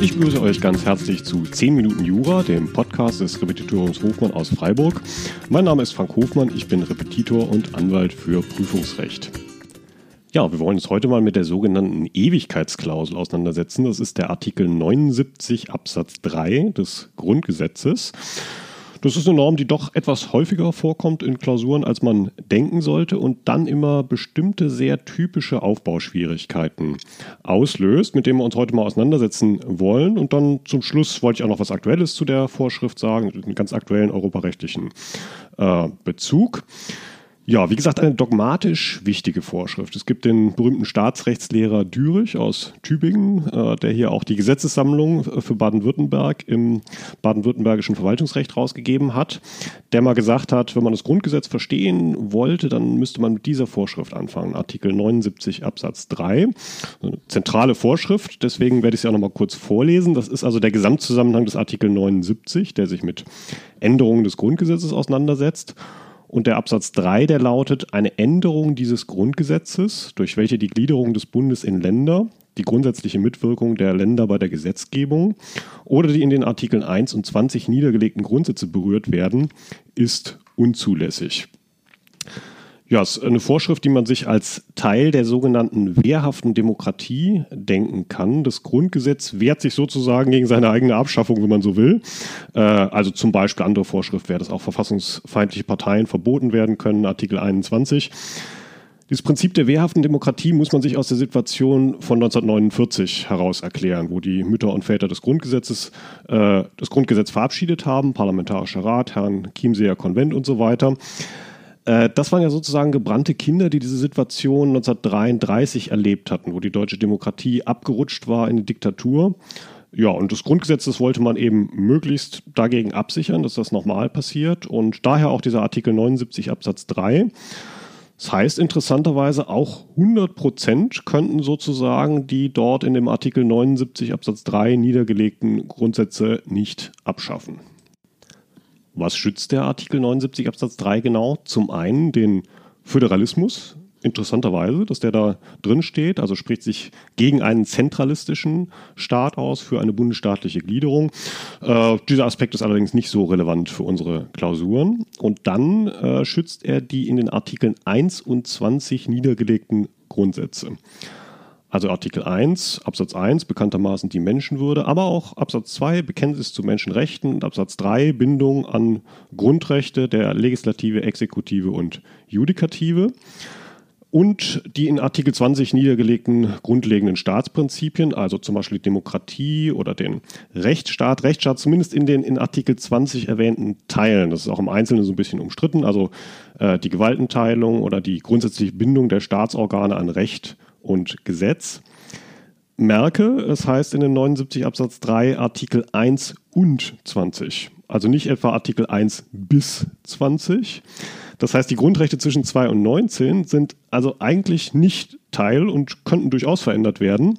Ich begrüße euch ganz herzlich zu 10 Minuten Jura, dem Podcast des Repetitoriums Hofmann aus Freiburg. Mein Name ist Frank Hofmann, ich bin Repetitor und Anwalt für Prüfungsrecht. Ja, wir wollen uns heute mal mit der sogenannten Ewigkeitsklausel auseinandersetzen. Das ist der Artikel 79 Absatz 3 des Grundgesetzes. Das ist eine Norm, die doch etwas häufiger vorkommt in Klausuren, als man denken sollte und dann immer bestimmte sehr typische Aufbauschwierigkeiten auslöst, mit denen wir uns heute mal auseinandersetzen wollen. Und dann zum Schluss wollte ich auch noch was Aktuelles zu der Vorschrift sagen, einen ganz aktuellen europarechtlichen äh, Bezug. Ja, wie gesagt, eine dogmatisch wichtige Vorschrift. Es gibt den berühmten Staatsrechtslehrer Dürich aus Tübingen, äh, der hier auch die Gesetzessammlung für Baden-Württemberg im baden-württembergischen Verwaltungsrecht rausgegeben hat, der mal gesagt hat, wenn man das Grundgesetz verstehen wollte, dann müsste man mit dieser Vorschrift anfangen. Artikel 79 Absatz 3. Eine zentrale Vorschrift, deswegen werde ich sie auch nochmal kurz vorlesen. Das ist also der Gesamtzusammenhang des Artikel 79, der sich mit Änderungen des Grundgesetzes auseinandersetzt. Und der Absatz 3, der lautet, eine Änderung dieses Grundgesetzes, durch welche die Gliederung des Bundes in Länder, die grundsätzliche Mitwirkung der Länder bei der Gesetzgebung oder die in den Artikeln 1 und 20 niedergelegten Grundsätze berührt werden, ist unzulässig. Ja, es ist eine Vorschrift, die man sich als Teil der sogenannten wehrhaften Demokratie denken kann. Das Grundgesetz wehrt sich sozusagen gegen seine eigene Abschaffung, wenn man so will. Äh, also zum Beispiel andere Vorschrift wäre, dass auch verfassungsfeindliche Parteien verboten werden können, Artikel 21. Dieses Prinzip der wehrhaften Demokratie muss man sich aus der Situation von 1949 heraus erklären, wo die Mütter und Väter des Grundgesetzes äh, das Grundgesetz verabschiedet haben, Parlamentarischer Rat, Herrn Chiemseer Konvent und so weiter. Äh, das waren ja sozusagen gebrannte Kinder, die diese Situation 1933 erlebt hatten, wo die deutsche Demokratie abgerutscht war in die Diktatur. Ja, und das Grundgesetz, das wollte man eben möglichst dagegen absichern, dass das nochmal passiert. Und daher auch dieser Artikel 79 Absatz 3. Das heißt interessanterweise auch 100 Prozent könnten sozusagen die dort in dem Artikel 79 Absatz 3 niedergelegten Grundsätze nicht abschaffen. Was schützt der Artikel 79 Absatz 3 genau? Zum einen den Föderalismus, interessanterweise, dass der da drin steht, also spricht sich gegen einen zentralistischen Staat aus für eine bundesstaatliche Gliederung. Äh, dieser Aspekt ist allerdings nicht so relevant für unsere Klausuren. Und dann äh, schützt er die in den Artikeln 1 und 20 niedergelegten Grundsätze. Also Artikel 1, Absatz 1, bekanntermaßen die Menschenwürde, aber auch Absatz 2, Bekenntnis zu Menschenrechten und Absatz 3, Bindung an Grundrechte der Legislative, Exekutive und Judikative. Und die in Artikel 20 niedergelegten grundlegenden Staatsprinzipien, also zum Beispiel Demokratie oder den Rechtsstaat, Rechtsstaat zumindest in den in Artikel 20 erwähnten Teilen. Das ist auch im Einzelnen so ein bisschen umstritten, also äh, die Gewaltenteilung oder die grundsätzliche Bindung der Staatsorgane an Recht und Gesetz. Merke, es heißt in den 79 Absatz 3 Artikel 1 und 20. Also nicht etwa Artikel 1 bis 20. Das heißt, die Grundrechte zwischen 2 und 19 sind also eigentlich nicht Teil und könnten durchaus verändert werden.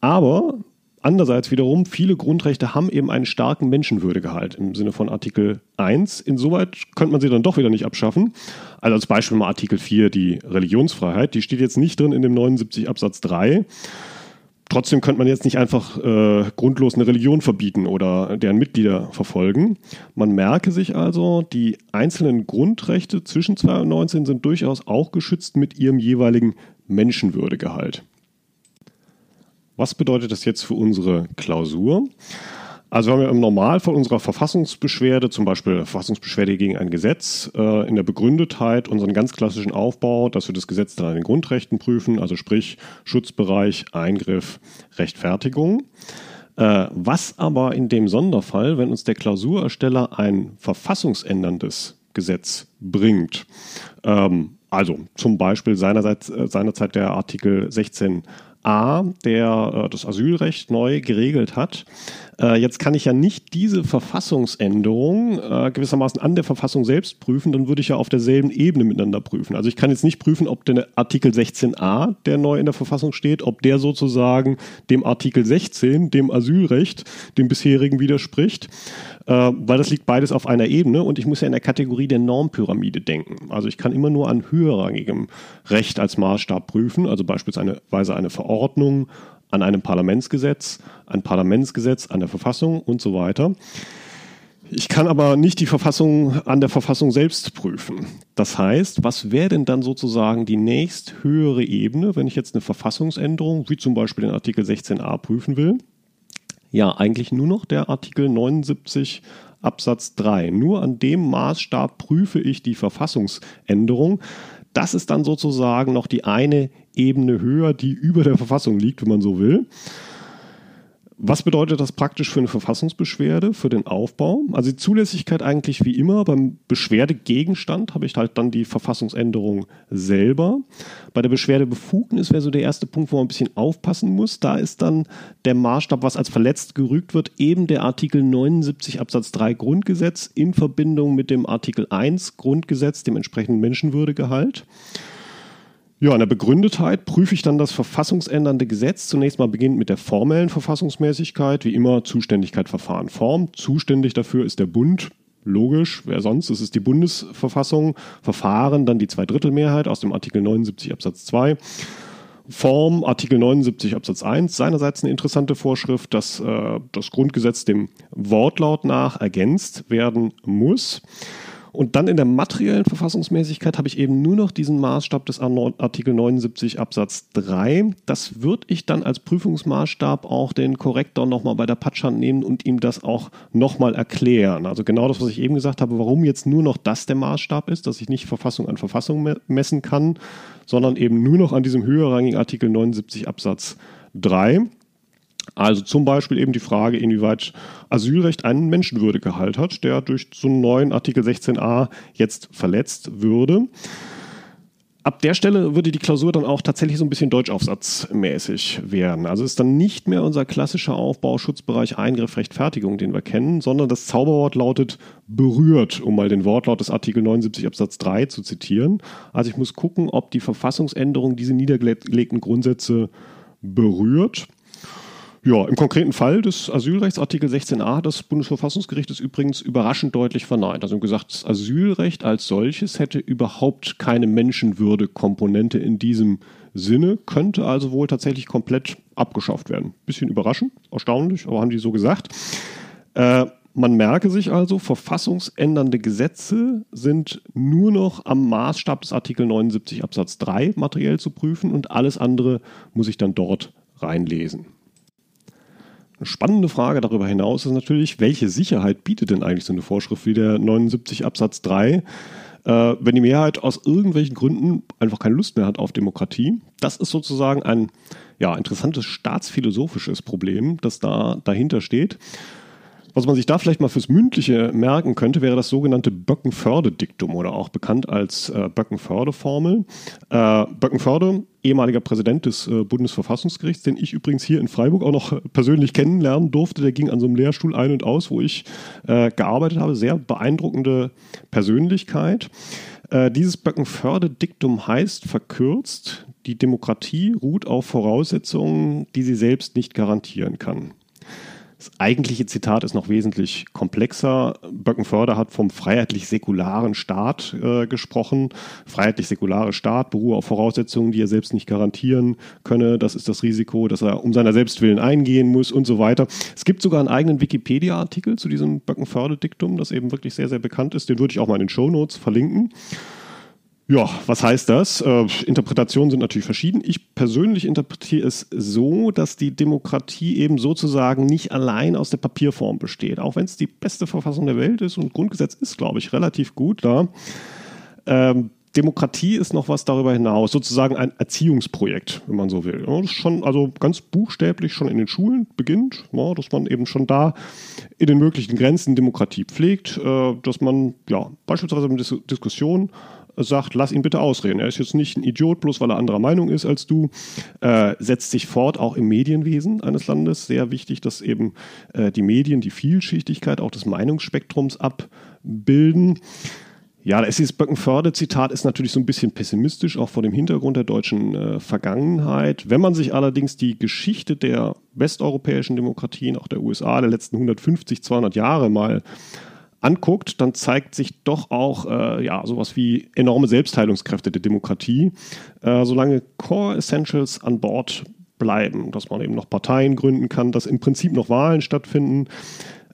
Aber Andererseits wiederum, viele Grundrechte haben eben einen starken Menschenwürdegehalt im Sinne von Artikel 1. Insoweit könnte man sie dann doch wieder nicht abschaffen. Also als Beispiel mal Artikel 4, die Religionsfreiheit, die steht jetzt nicht drin in dem 79 Absatz 3. Trotzdem könnte man jetzt nicht einfach äh, grundlos eine Religion verbieten oder deren Mitglieder verfolgen. Man merke sich also, die einzelnen Grundrechte zwischen 2 und 19 sind durchaus auch geschützt mit ihrem jeweiligen Menschenwürdegehalt. Was bedeutet das jetzt für unsere Klausur? Also wir haben ja im Normalfall unserer Verfassungsbeschwerde, zum Beispiel Verfassungsbeschwerde gegen ein Gesetz, äh, in der Begründetheit unseren ganz klassischen Aufbau, dass wir das Gesetz dann an den Grundrechten prüfen, also sprich Schutzbereich, Eingriff, Rechtfertigung. Äh, was aber in dem Sonderfall, wenn uns der Klausurersteller ein verfassungsänderndes Gesetz bringt, ähm, also zum Beispiel seinerseits, äh, seinerzeit der Artikel 16 16a, der äh, das Asylrecht neu geregelt hat. Äh, jetzt kann ich ja nicht diese Verfassungsänderung äh, gewissermaßen an der Verfassung selbst prüfen, dann würde ich ja auf derselben Ebene miteinander prüfen. Also ich kann jetzt nicht prüfen, ob der Artikel 16a, der neu in der Verfassung steht, ob der sozusagen dem Artikel 16, dem Asylrecht, dem bisherigen widerspricht, äh, weil das liegt beides auf einer Ebene und ich muss ja in der Kategorie der Normpyramide denken. Also ich kann immer nur an höherrangigem Recht als Maßstab prüfen, also beispielsweise eine Verordnung, an einem Parlamentsgesetz, ein Parlamentsgesetz, an der Verfassung und so weiter. Ich kann aber nicht die Verfassung an der Verfassung selbst prüfen. Das heißt, was wäre denn dann sozusagen die nächst höhere Ebene, wenn ich jetzt eine Verfassungsänderung, wie zum Beispiel den Artikel 16a, prüfen will? Ja, eigentlich nur noch der Artikel 79 Absatz 3. Nur an dem Maßstab prüfe ich die Verfassungsänderung. Das ist dann sozusagen noch die eine Ebene höher, die über der Verfassung liegt, wenn man so will. Was bedeutet das praktisch für eine Verfassungsbeschwerde, für den Aufbau? Also die Zulässigkeit eigentlich wie immer. Beim Beschwerdegegenstand habe ich halt dann die Verfassungsänderung selber. Bei der Beschwerdebefugnis wäre so der erste Punkt, wo man ein bisschen aufpassen muss. Da ist dann der Maßstab, was als verletzt gerügt wird, eben der Artikel 79 Absatz 3 Grundgesetz in Verbindung mit dem Artikel 1 Grundgesetz, dem entsprechenden Menschenwürdegehalt. Ja, in der Begründetheit prüfe ich dann das verfassungsändernde Gesetz. Zunächst mal beginnt mit der formellen Verfassungsmäßigkeit, wie immer Zuständigkeit, Verfahren, Form. Zuständig dafür ist der Bund. Logisch, wer sonst? Es ist die Bundesverfassung. Verfahren dann die Zweidrittelmehrheit aus dem Artikel 79 Absatz 2. Form Artikel 79 Absatz 1 seinerseits eine interessante Vorschrift, dass äh, das Grundgesetz dem Wortlaut nach ergänzt werden muss. Und dann in der materiellen Verfassungsmäßigkeit habe ich eben nur noch diesen Maßstab des Artikel 79 Absatz 3. Das würde ich dann als Prüfungsmaßstab auch den Korrektor nochmal bei der Patschhand nehmen und ihm das auch nochmal erklären. Also genau das, was ich eben gesagt habe, warum jetzt nur noch das der Maßstab ist, dass ich nicht Verfassung an Verfassung messen kann, sondern eben nur noch an diesem höherrangigen Artikel 79 Absatz 3. Also zum Beispiel eben die Frage, inwieweit Asylrecht einen Menschenwürdegehalt hat, der durch so einen neuen Artikel 16a jetzt verletzt würde. Ab der Stelle würde die Klausur dann auch tatsächlich so ein bisschen deutschaufsatzmäßig werden. Also ist dann nicht mehr unser klassischer Aufbau, Schutzbereich, Eingriff, Rechtfertigung, den wir kennen, sondern das Zauberwort lautet berührt, um mal den Wortlaut des Artikel 79 Absatz 3 zu zitieren. Also ich muss gucken, ob die Verfassungsänderung diese niedergelegten Grundsätze berührt. Ja, im konkreten Fall des Asylrechts, Artikel 16a des Bundesverfassungsgerichts ist übrigens überraschend deutlich verneint. Also gesagt, das Asylrecht als solches hätte überhaupt keine Menschenwürde-Komponente in diesem Sinne, könnte also wohl tatsächlich komplett abgeschafft werden. Bisschen überraschend, erstaunlich, aber haben die so gesagt. Äh, man merke sich also, verfassungsändernde Gesetze sind nur noch am Maßstab des Artikel 79 Absatz 3 materiell zu prüfen und alles andere muss ich dann dort reinlesen. Eine spannende Frage darüber hinaus ist natürlich, welche Sicherheit bietet denn eigentlich so eine Vorschrift wie der 79 Absatz 3, äh, wenn die Mehrheit aus irgendwelchen Gründen einfach keine Lust mehr hat auf Demokratie? Das ist sozusagen ein ja, interessantes staatsphilosophisches Problem, das da dahinter steht. Was man sich da vielleicht mal fürs Mündliche merken könnte, wäre das sogenannte Böckenförde-Diktum oder auch bekannt als äh, Böckenförde-Formel. Äh, Böckenförde, ehemaliger Präsident des äh, Bundesverfassungsgerichts, den ich übrigens hier in Freiburg auch noch persönlich kennenlernen durfte. Der ging an so einem Lehrstuhl ein und aus, wo ich äh, gearbeitet habe. Sehr beeindruckende Persönlichkeit. Äh, dieses Böckenförde-Diktum heißt verkürzt, die Demokratie ruht auf Voraussetzungen, die sie selbst nicht garantieren kann. Das eigentliche Zitat ist noch wesentlich komplexer. Böckenförder hat vom freiheitlich-säkularen Staat äh, gesprochen. Freiheitlich-säkulare Staat beruhe auf Voraussetzungen, die er selbst nicht garantieren könne. Das ist das Risiko, dass er um seiner Selbstwillen eingehen muss und so weiter. Es gibt sogar einen eigenen Wikipedia-Artikel zu diesem Böckenförde-Diktum, das eben wirklich sehr, sehr bekannt ist. Den würde ich auch mal in den Show Notes verlinken. Ja, was heißt das? Äh, Interpretationen sind natürlich verschieden. Ich persönlich interpretiere es so, dass die Demokratie eben sozusagen nicht allein aus der Papierform besteht. Auch wenn es die beste Verfassung der Welt ist und Grundgesetz ist, glaube ich, relativ gut da. Ähm, Demokratie ist noch was darüber hinaus, sozusagen ein Erziehungsprojekt, wenn man so will. Ja, das schon, also ganz buchstäblich schon in den Schulen beginnt, ja, dass man eben schon da in den möglichen Grenzen Demokratie pflegt, äh, dass man ja beispielsweise mit Dis Diskussion sagt, lass ihn bitte ausreden. Er ist jetzt nicht ein Idiot, bloß weil er anderer Meinung ist als du. Äh, setzt sich fort, auch im Medienwesen eines Landes. Sehr wichtig, dass eben äh, die Medien die Vielschichtigkeit auch des Meinungsspektrums abbilden. Ja, das ist Böckenförde-Zitat ist natürlich so ein bisschen pessimistisch, auch vor dem Hintergrund der deutschen äh, Vergangenheit. Wenn man sich allerdings die Geschichte der westeuropäischen Demokratien, auch der USA, der letzten 150, 200 Jahre mal anguckt, dann zeigt sich doch auch äh, ja, sowas wie enorme Selbstheilungskräfte der Demokratie, äh, solange Core Essentials an Bord bleiben, dass man eben noch Parteien gründen kann, dass im Prinzip noch Wahlen stattfinden,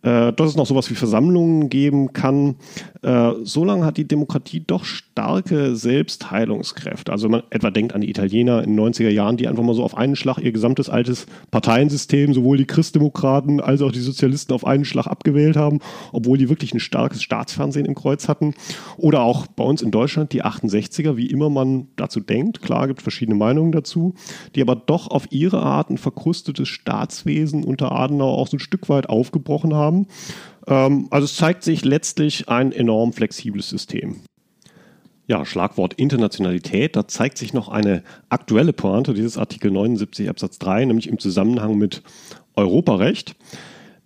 äh, dass es noch sowas wie Versammlungen geben kann. Äh, solange hat die Demokratie doch starke Selbstheilungskräfte. Also man etwa denkt an die Italiener in den 90er Jahren, die einfach mal so auf einen Schlag ihr gesamtes altes Parteiensystem, sowohl die Christdemokraten als auch die Sozialisten auf einen Schlag abgewählt haben, obwohl die wirklich ein starkes Staatsfernsehen im Kreuz hatten. Oder auch bei uns in Deutschland die 68er, wie immer man dazu denkt. Klar, gibt verschiedene Meinungen dazu, die aber doch auf ihre Art ein verkrustetes Staatswesen unter Adenauer auch so ein Stück weit aufgebrochen haben haben. Ähm, also es zeigt sich letztlich ein enorm flexibles System. Ja, Schlagwort Internationalität, da zeigt sich noch eine aktuelle Pointe dieses Artikel 79 Absatz 3, nämlich im Zusammenhang mit Europarecht.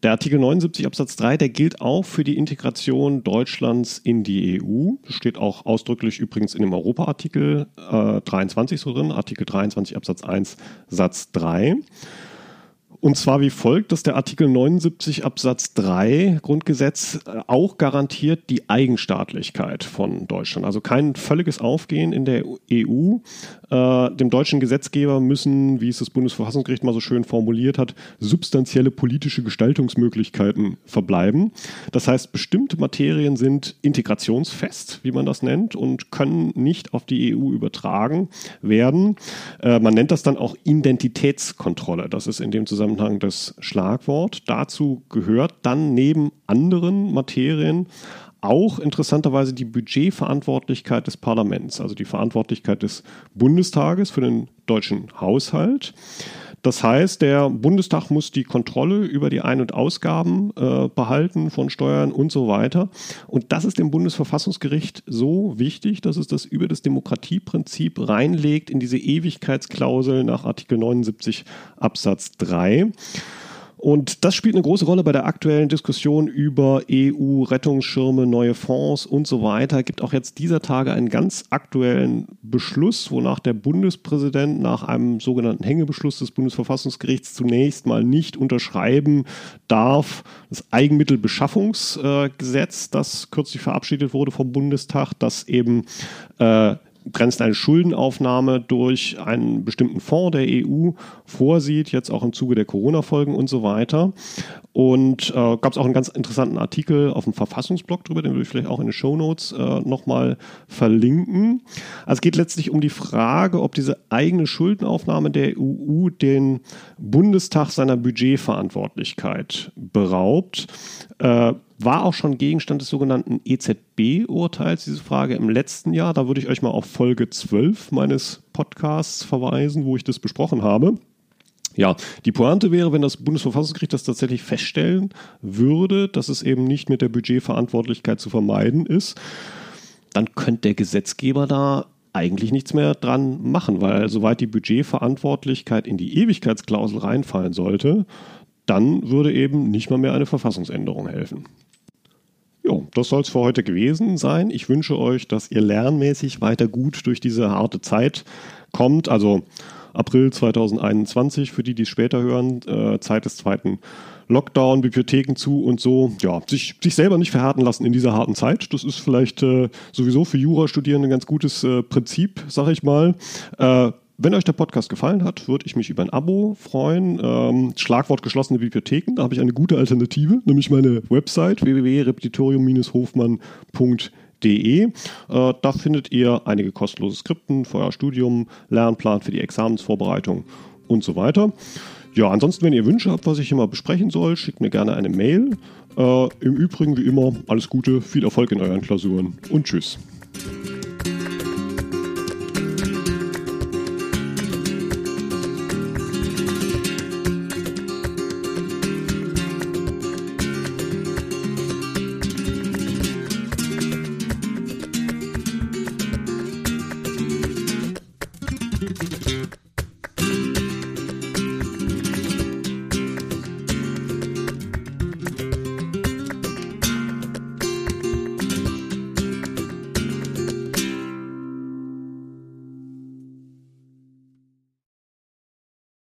Der Artikel 79 Absatz 3, der gilt auch für die Integration Deutschlands in die EU. Steht auch ausdrücklich übrigens in dem Europa-Artikel äh, 23 so drin, Artikel 23 Absatz 1 Satz 3. Und zwar wie folgt, dass der Artikel 79 Absatz 3 Grundgesetz äh, auch garantiert die Eigenstaatlichkeit von Deutschland. Also kein völliges Aufgehen in der EU. Äh, dem deutschen Gesetzgeber müssen, wie es das Bundesverfassungsgericht mal so schön formuliert hat, substanzielle politische Gestaltungsmöglichkeiten verbleiben. Das heißt, bestimmte Materien sind integrationsfest, wie man das nennt, und können nicht auf die EU übertragen werden. Äh, man nennt das dann auch Identitätskontrolle. Das ist in dem Zusammenhang Zusammenhang das Schlagwort. Dazu gehört dann neben anderen Materien auch interessanterweise die Budgetverantwortlichkeit des Parlaments, also die Verantwortlichkeit des Bundestages für den deutschen Haushalt. Das heißt, der Bundestag muss die Kontrolle über die Ein- und Ausgaben äh, behalten von Steuern und so weiter. Und das ist dem Bundesverfassungsgericht so wichtig, dass es das über das Demokratieprinzip reinlegt in diese Ewigkeitsklausel nach Artikel 79 Absatz 3. Und das spielt eine große Rolle bei der aktuellen Diskussion über EU-Rettungsschirme, neue Fonds und so weiter. Gibt auch jetzt dieser Tage einen ganz aktuellen Beschluss, wonach der Bundespräsident nach einem sogenannten Hängebeschluss des Bundesverfassungsgerichts zunächst mal nicht unterschreiben darf. Das Eigenmittelbeschaffungsgesetz, das kürzlich verabschiedet wurde vom Bundestag, das eben äh, grenzt eine Schuldenaufnahme durch einen bestimmten Fonds der EU vorsieht, jetzt auch im Zuge der Corona-Folgen und so weiter. Und äh, gab es auch einen ganz interessanten Artikel auf dem Verfassungsblog drüber, den würde ich vielleicht auch in den Show Notes äh, nochmal verlinken. Also es geht letztlich um die Frage, ob diese eigene Schuldenaufnahme der EU den Bundestag seiner Budgetverantwortlichkeit beraubt. Äh, war auch schon Gegenstand des sogenannten EZB-Urteils, diese Frage im letzten Jahr. Da würde ich euch mal auf Folge 12 meines Podcasts verweisen, wo ich das besprochen habe. Ja, die Pointe wäre, wenn das Bundesverfassungsgericht das tatsächlich feststellen würde, dass es eben nicht mit der Budgetverantwortlichkeit zu vermeiden ist, dann könnte der Gesetzgeber da eigentlich nichts mehr dran machen, weil soweit die Budgetverantwortlichkeit in die Ewigkeitsklausel reinfallen sollte, dann würde eben nicht mal mehr eine Verfassungsänderung helfen. Ja, das soll es für heute gewesen sein. Ich wünsche euch, dass ihr lernmäßig weiter gut durch diese harte Zeit kommt. Also April 2021 für die, die es später hören, äh, Zeit des zweiten Lockdown, Bibliotheken zu und so. Ja, sich, sich selber nicht verhärten lassen in dieser harten Zeit. Das ist vielleicht äh, sowieso für Jurastudierende ein ganz gutes äh, Prinzip, sag ich mal. Äh, wenn euch der Podcast gefallen hat, würde ich mich über ein Abo freuen. Ähm, Schlagwort geschlossene Bibliotheken, da habe ich eine gute Alternative, nämlich meine Website www.repetitorium-hofmann.de. Äh, da findet ihr einige kostenlose Skripten für euer Studium, Lernplan für die Examensvorbereitung und so weiter. Ja, ansonsten, wenn ihr Wünsche habt, was ich immer besprechen soll, schickt mir gerne eine Mail. Äh, Im Übrigen, wie immer, alles Gute, viel Erfolg in euren Klausuren und tschüss.